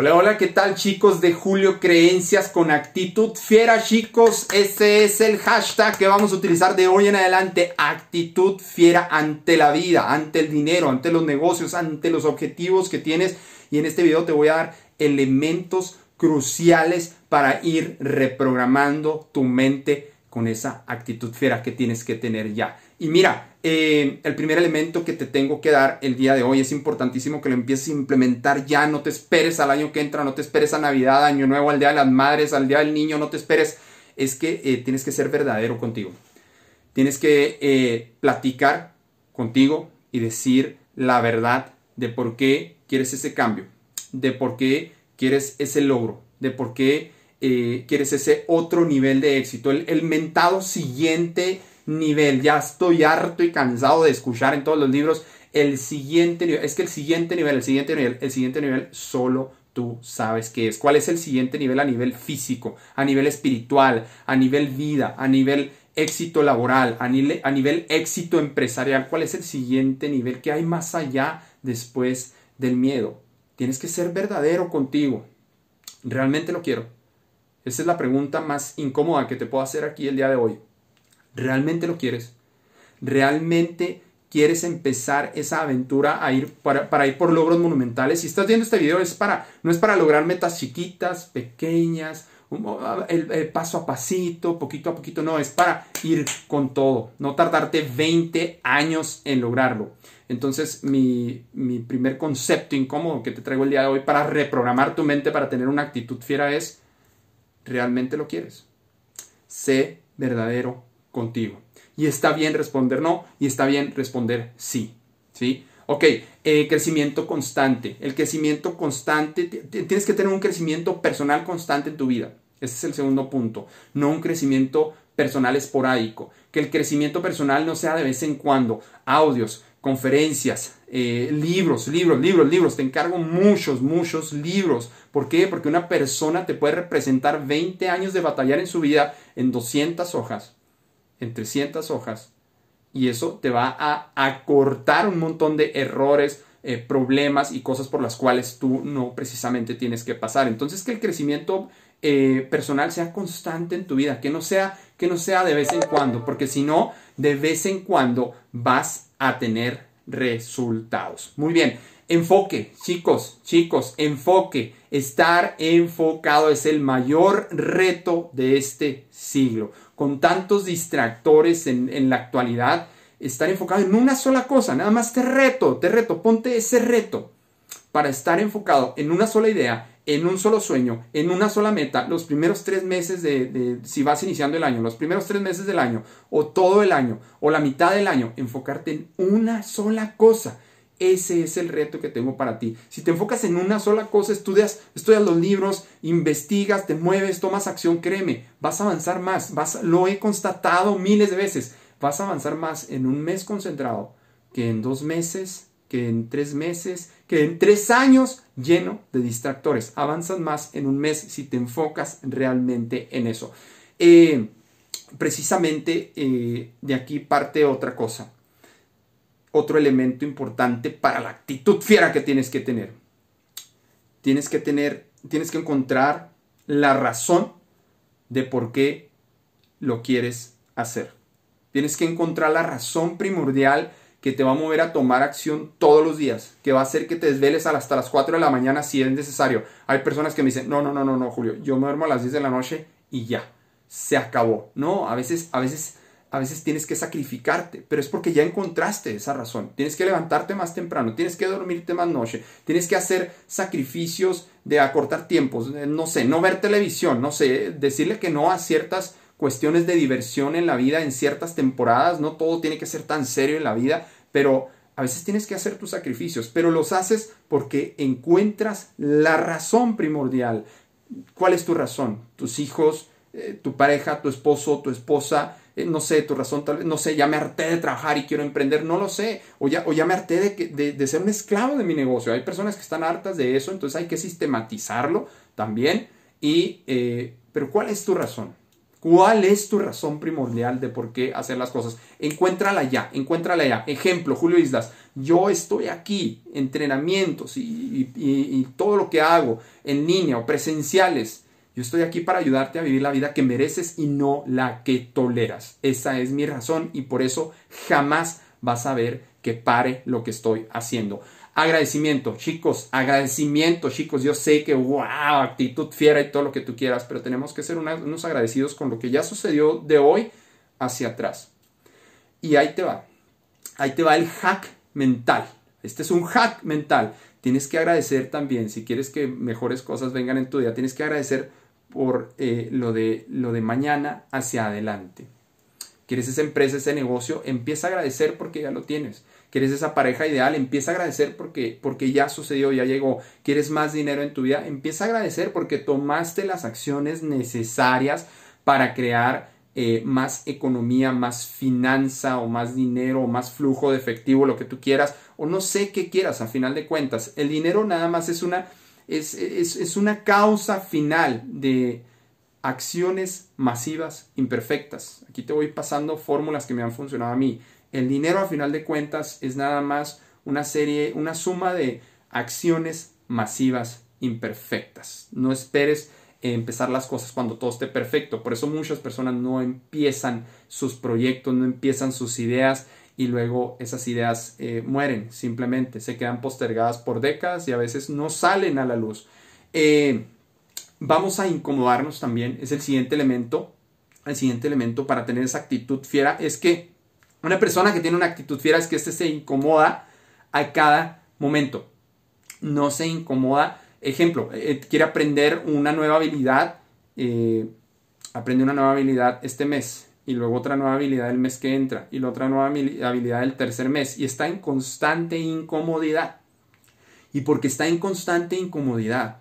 Hola, hola, ¿qué tal chicos de Julio Creencias con actitud fiera chicos? Ese es el hashtag que vamos a utilizar de hoy en adelante. Actitud fiera ante la vida, ante el dinero, ante los negocios, ante los objetivos que tienes. Y en este video te voy a dar elementos cruciales para ir reprogramando tu mente con esa actitud fiera que tienes que tener ya. Y mira, eh, el primer elemento que te tengo que dar el día de hoy es importantísimo que lo empieces a implementar ya. No te esperes al año que entra, no te esperes a Navidad, Año Nuevo, al Día de las Madres, al Día del Niño, no te esperes. Es que eh, tienes que ser verdadero contigo. Tienes que eh, platicar contigo y decir la verdad de por qué quieres ese cambio, de por qué quieres ese logro, de por qué quieres ese otro nivel de éxito, el, el mentado siguiente nivel. Ya estoy harto y cansado de escuchar en todos los libros el siguiente nivel. Es que el siguiente nivel, el siguiente nivel, el siguiente nivel solo tú sabes qué es. ¿Cuál es el siguiente nivel a nivel físico, a nivel espiritual, a nivel vida, a nivel éxito laboral, a nivel, a nivel éxito empresarial? ¿Cuál es el siguiente nivel que hay más allá después del miedo? Tienes que ser verdadero contigo. ¿Realmente lo quiero? Esa es la pregunta más incómoda que te puedo hacer aquí el día de hoy. ¿Realmente lo quieres? ¿Realmente quieres empezar esa aventura a ir para, ir por logros monumentales? Si estás viendo este video es para, no es para lograr metas chiquitas, pequeñas, el, paso a pasito, poquito a poquito, no, es para ir con todo, no tardarte 20 años en lograrlo. Entonces, mi, mi primer concepto incómodo que te traigo el día de hoy para reprogramar tu mente, para tener una actitud fiera es, ¿realmente lo quieres? Sé verdadero contigo. Y está bien responder no y está bien responder sí. ¿Sí? Ok, eh, crecimiento constante. El crecimiento constante, tienes que tener un crecimiento personal constante en tu vida. Ese es el segundo punto. No un crecimiento personal esporádico. Que el crecimiento personal no sea de vez en cuando. Audios, conferencias, eh, libros, libros, libros, libros. Te encargo muchos, muchos libros. ¿Por qué? Porque una persona te puede representar 20 años de batallar en su vida en 200 hojas en 300 hojas y eso te va a acortar un montón de errores, eh, problemas y cosas por las cuales tú no precisamente tienes que pasar. Entonces que el crecimiento eh, personal sea constante en tu vida, que no sea que no sea de vez en cuando, porque si no, de vez en cuando vas a tener resultados. Muy bien, enfoque, chicos, chicos, enfoque. Estar enfocado es el mayor reto de este siglo con tantos distractores en, la actualidad, estar enfocado en una sola cosa, nada más te reto, te reto, ponte ese reto para estar enfocado en una sola idea, en un solo sueño, en una sola meta, los primeros tres meses de, si vas iniciando el año, los primeros tres meses del año, o todo el año, o la mitad del año, enfocarte en una sola cosa ese es el reto que tengo para ti. Si te enfocas en una sola cosa, estudias, estudias los libros, investigas, te mueves, tomas acción, créeme, vas a avanzar más. Vas, lo he constatado miles de veces. Vas a avanzar más en un mes concentrado que en dos meses, que en tres meses, que en tres años lleno de distractores. Avanzas más en un mes si te enfocas realmente en eso. Eh, precisamente eh, de aquí parte otra cosa otro elemento importante para la actitud fiera que tienes que tener. Tienes que tener, tienes que encontrar la razón de por qué lo quieres hacer. Tienes que encontrar la razón primordial que te va a mover a tomar acción todos los días, que va a hacer que te desveles hasta las 4 de la mañana si es necesario. Hay personas que me dicen, no, no, no, no, no, Julio, yo me duermo a las 10 de la noche y ya, se acabó. No, a veces, a veces a veces tienes que sacrificarte, pero es porque ya encontraste esa razón. Tienes que levantarte más temprano, tienes que dormirte más noche, tienes que hacer sacrificios de acortar tiempos, no sé, no ver televisión, no sé, decirle que no a ciertas cuestiones de diversión en la vida en ciertas temporadas, no todo tiene que ser tan serio en la vida, pero a veces tienes que hacer tus sacrificios, pero los haces porque encuentras la razón primordial. ¿Cuál es tu razón? Tus hijos, eh, tu pareja, tu esposo, tu esposa, eh, no sé, tu razón tal vez, no sé, ya me harté de trabajar y quiero emprender, no lo sé, o ya, o ya me harté de, de, ser un esclavo de mi negocio. Hay personas que están hartas de eso, entonces hay que sistematizarlo también. Y, eh, pero ¿cuál es tu razón? ¿Cuál es tu razón primordial de por qué hacer las cosas? Encuéntrala ya, encuéntrala ya. Ejemplo, Julio Islas, yo estoy aquí, entrenamientos y, todo lo que hago en línea o presenciales. Yo estoy aquí para ayudarte a vivir la vida que mereces y no la que toleras. Esa es mi razón y por eso jamás vas a ver que pare lo que estoy haciendo. Agradecimiento, chicos, agradecimiento, chicos. Yo sé que, wow, actitud fiera y todo lo que tú quieras, pero tenemos que ser unos agradecidos con lo que ya sucedió de hoy hacia atrás. Y ahí te va, ahí te va el hack mental. Este es un hack mental. Tienes que agradecer también, si quieres que mejores cosas vengan en tu día, tienes que agradecer por eh, lo, de, lo de mañana hacia adelante. ¿Quieres esa empresa, ese negocio? Empieza a agradecer porque ya lo tienes. ¿Quieres esa pareja ideal? Empieza a agradecer porque, porque ya sucedió, ya llegó. ¿Quieres más dinero en tu vida? Empieza a agradecer porque tomaste las acciones necesarias para crear eh, más economía, más finanza o más dinero o más flujo de efectivo, lo que tú quieras, o no sé qué quieras a final de cuentas. El dinero nada más es una, es, es una causa final de acciones masivas imperfectas. Aquí te voy pasando fórmulas que me han funcionado a mí. El dinero a final de cuentas es nada más una serie, una suma de acciones masivas imperfectas. No esperes empezar las cosas cuando todo esté perfecto. Por eso muchas personas no empiezan sus proyectos, no empiezan sus ideas y luego esas ideas eh, mueren, simplemente se quedan postergadas por décadas y a veces no salen a la luz. Eh, vamos a incomodarnos también, es el siguiente elemento. El siguiente elemento para tener esa actitud fiera es que una persona que tiene una actitud fiera es que éste se incomoda a cada momento. No se incomoda. Ejemplo, eh, quiere aprender una nueva habilidad. Aprende una nueva habilidad este mes y luego otra nueva habilidad el mes que entra y la otra nueva habilidad el tercer mes y está en constante incomodidad. Y porque está en constante incomodidad,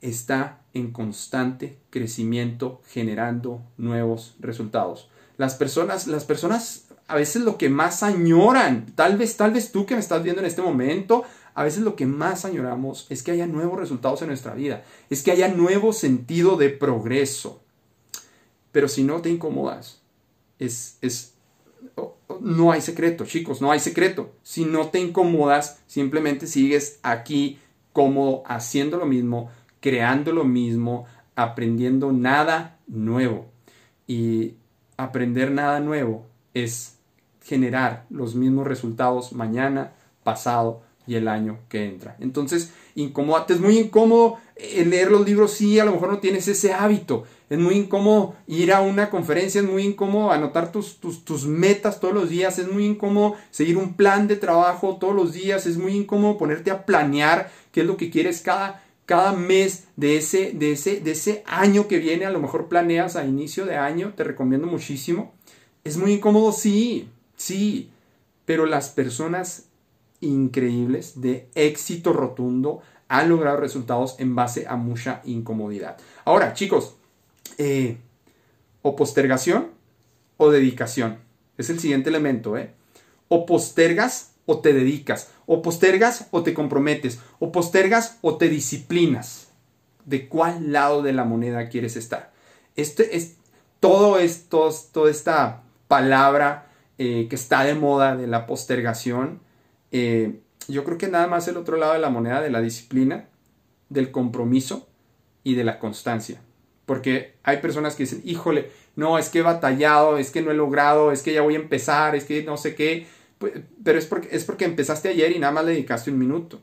está en constante crecimiento generando nuevos resultados. Las personas, las personas a veces lo que más añoran, tal vez, tal vez tú que me estás viendo en este momento, a veces lo que más añoramos es que haya nuevos resultados en nuestra vida, es que haya nuevo sentido de progreso. Pero si no te incomodas, es, es, no hay secreto, chicos, no hay secreto. Si no te incomodas, simplemente sigues aquí cómodo, haciendo lo mismo, creando lo mismo, aprendiendo nada nuevo. Y aprender nada nuevo es generar los mismos resultados mañana, pasado y el año que entra. Entonces, es muy incómodo eh, leer los libros si a lo mejor no tienes ese hábito. Es muy incómodo ir a una conferencia, es muy incómodo anotar tus, tus, metas todos los días, es muy incómodo seguir un plan de trabajo todos los días, es muy incómodo ponerte a planear qué es lo que quieres cada, cada mes de ese, de, ese, de ese año que viene. A lo mejor planeas a inicio de año, te recomiendo muchísimo. Es muy incómodo, sí, Sí, pero las personas increíbles de éxito rotundo han logrado resultados en base a mucha incomodidad. Ahora, chicos, eh, o postergación o dedicación. Es el siguiente elemento, ¿eh? O postergas o te dedicas. O postergas o te comprometes. O postergas o te disciplinas. ¿De cuál lado de la moneda quieres estar? Este es todo esto, toda esta palabra eh, que está de moda de la postergación, eh, yo creo que nada más el otro lado de la moneda de la disciplina, del compromiso y de la constancia. Porque hay personas que dicen, híjole, no, es que he batallado, es que no he logrado, es que ya voy a empezar, es que no sé qué. Pues, pero es porque, es porque empezaste ayer y nada más le dedicaste un minuto.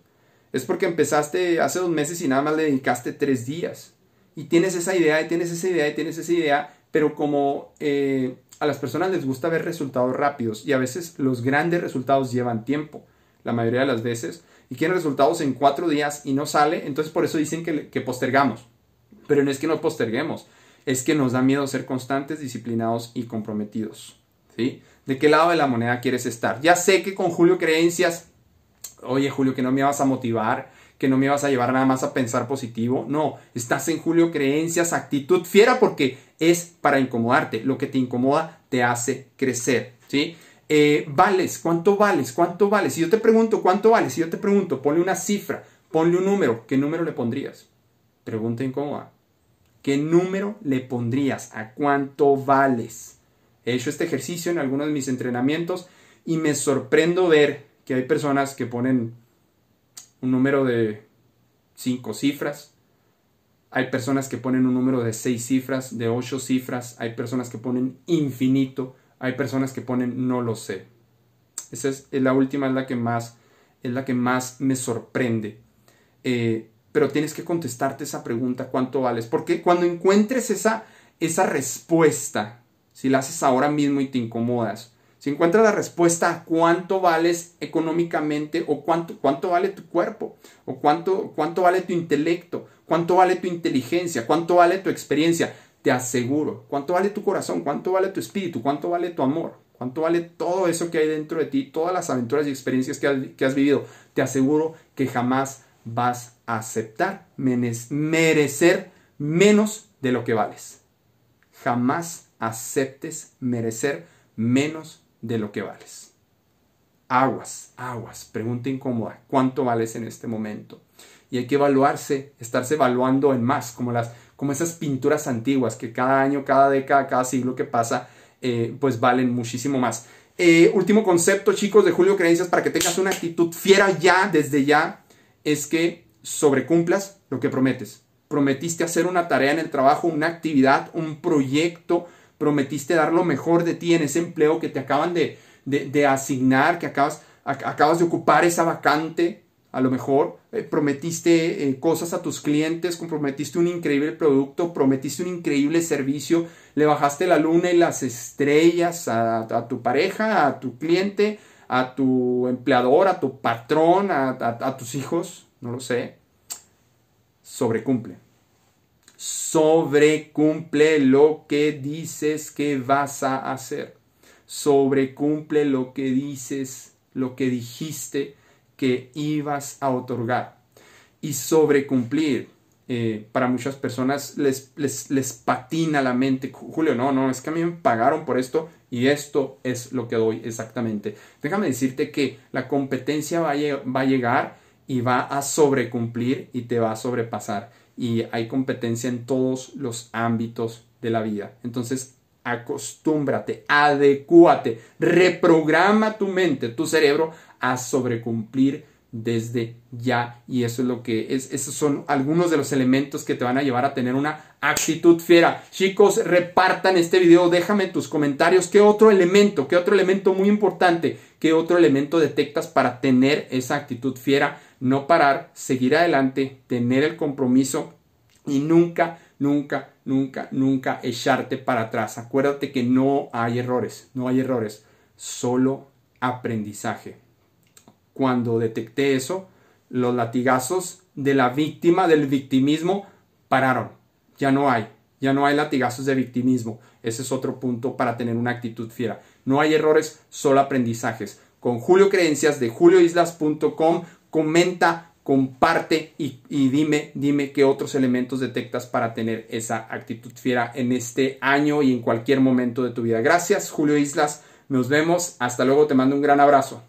Es porque empezaste hace dos meses y nada más le dedicaste tres días. Y tienes esa idea, y tienes esa idea, y tienes esa idea, pero como eh, a las personas les gusta ver resultados rápidos y a veces los grandes resultados llevan tiempo, la mayoría de las veces, y quieren resultados en cuatro días y no sale, entonces por eso dicen que, que postergamos. Pero no es que no posterguemos, es que nos da miedo ser constantes, disciplinados y comprometidos. ¿sí? ¿De qué lado de la moneda quieres estar? Ya sé que con Julio Creencias, oye Julio, que no me vas a motivar, que no me vas a llevar nada más a pensar positivo. No, estás en Julio Creencias, actitud fiera porque es para incomodarte. Lo que te incomoda te hace crecer, ¿sí? Eh, vales, ¿cuánto vales? ¿Cuánto vales? Si yo te pregunto, ¿cuánto vales? Si yo te pregunto, ponle una cifra, ponle un número, ¿qué número le pondrías? Pregunta incómoda. ¿Qué número le pondrías? ¿A cuánto vales? He hecho este ejercicio en algunos de mis entrenamientos y me sorprendo ver que hay personas que ponen un número de cinco cifras, hay personas que ponen un número de seis cifras, de ocho cifras, hay personas que ponen infinito, hay personas que ponen no lo sé. Esa es, la última, es la que más, es la que más me sorprende. Eh, pero tienes que contestarte esa pregunta, ¿cuánto vales? Porque cuando encuentres esa, esa respuesta, si la haces ahora mismo y te incomodas, si encuentras la respuesta a cuánto vales económicamente o cuánto, cuánto vale tu cuerpo o cuánto, cuánto vale tu intelecto, cuánto vale tu inteligencia, cuánto vale tu experiencia, te aseguro, cuánto vale tu corazón, cuánto vale tu espíritu, cuánto vale tu amor, cuánto vale todo eso que hay dentro de ti, todas las aventuras y experiencias que has, vivido, te aseguro que jamás vas a aceptar merecer menos de lo que vales. Jamás aceptes merecer menos de lo que vales. Aguas, aguas, pregunta incómoda, ¿cuánto vales en este momento? Y hay que evaluarse, estarse evaluando en más, como, las, como esas pinturas antiguas que cada año, cada década, cada siglo que pasa, eh, pues valen muchísimo más. Eh, último concepto, chicos, de Julio Creencias, para que tengas una actitud fiera ya, desde ya, es que sobrecumplas lo que prometes. Prometiste hacer una tarea en el trabajo, una actividad, un proyecto, prometiste dar lo mejor de ti en ese empleo que te acaban de, asignar, que acabas, acabas de ocupar esa vacante, a lo mejor eh, prometiste eh, cosas a tus clientes, prometiste un increíble producto, prometiste un increíble servicio, le bajaste la luna y las estrellas a, tu pareja, a tu cliente, a tu empleador, a tu patrón, a tus hijos, no lo sé. Sobrecumple sobrecumple lo que dices que vas a hacer. Sobrecumple lo que dices, lo que dijiste que ibas a otorgar. Y sobrecumplir, eh, para muchas personas les, les, patina la mente. Julio, no, no, es que a mí me pagaron por esto y esto es lo que doy exactamente. Déjame decirte que la competencia va va a llegar y va a sobrecumplir y te va a sobrepasar y hay competencia en todos los ámbitos de la vida. Entonces, acostúmbrate, adecúate, reprograma tu mente, tu cerebro a sobrecumplir desde ya. Y eso es lo que es, esos son algunos de los elementos que te van a llevar a tener una actitud fiera. Chicos, repartan este video, déjame tus comentarios qué otro elemento, qué otro elemento muy importante, qué otro elemento detectas para tener esa actitud fiera no parar, seguir adelante, tener el compromiso y nunca, nunca, nunca, nunca echarte para atrás. Acuérdate que no hay errores, no hay errores, solo aprendizaje. Cuando detecté eso, los latigazos de la víctima, del victimismo, pararon. Ya no hay, ya no hay latigazos de victimismo. Ese es otro punto para tener una actitud fiera. No hay errores, solo aprendizajes. Con Julio Creencias de julioislas.com comenta, comparte y, dime, dime qué otros elementos detectas para tener esa actitud fiera en este año y en cualquier momento de tu vida. Gracias, Julio Islas. Nos vemos. Hasta luego. Te mando un gran abrazo.